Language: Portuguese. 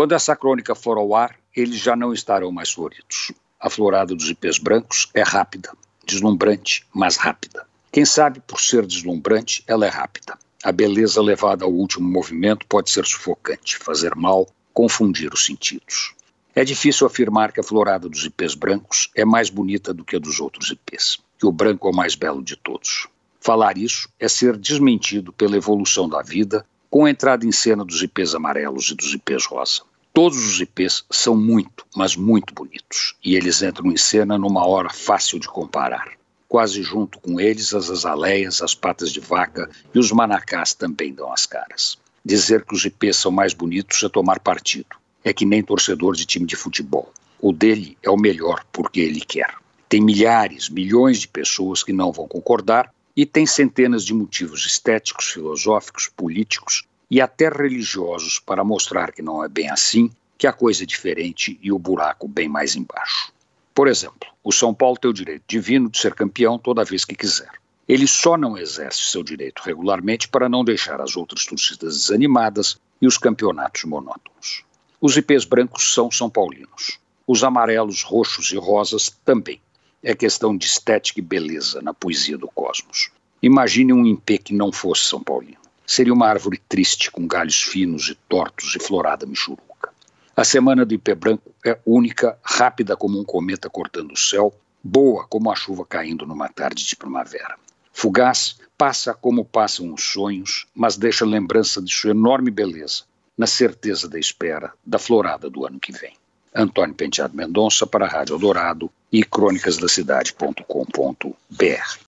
Quando essa crônica for ao ar, eles já não estarão mais floridos. A florada dos ipês brancos é rápida, deslumbrante, mas rápida. Quem sabe, por ser deslumbrante, ela é rápida. A beleza levada ao último movimento pode ser sufocante, fazer mal, confundir os sentidos. É difícil afirmar que a florada dos ipês brancos é mais bonita do que a dos outros ipês, que o branco é o mais belo de todos. Falar isso é ser desmentido pela evolução da vida com a entrada em cena dos ipês amarelos e dos ipês rosa. Todos os IPs são muito, mas muito bonitos, e eles entram em cena numa hora fácil de comparar. Quase junto com eles, as azaleias, as patas de vaca e os manacás também dão as caras. Dizer que os IPs são mais bonitos é tomar partido. É que nem torcedor de time de futebol. O dele é o melhor porque ele quer. Tem milhares, milhões de pessoas que não vão concordar e tem centenas de motivos estéticos, filosóficos, políticos e até religiosos para mostrar que não é bem assim, que a coisa é diferente e o buraco bem mais embaixo. Por exemplo, o São Paulo tem o direito divino de ser campeão toda vez que quiser. Ele só não exerce seu direito regularmente para não deixar as outras torcidas desanimadas e os campeonatos monótonos. Os IPs brancos são são paulinos. Os amarelos, roxos e rosas também. É questão de estética e beleza na poesia do cosmos. Imagine um IP que não fosse São Paulino. Seria uma árvore triste com galhos finos e tortos e florada michuruca. A semana do Ipê Branco é única, rápida como um cometa cortando o céu, boa como a chuva caindo numa tarde de primavera. Fugaz, passa como passam os sonhos, mas deixa lembrança de sua enorme beleza, na certeza da espera da florada do ano que vem. Antônio Penteado Mendonça para a Rádio Dourado e crônicasdacidade.com.br.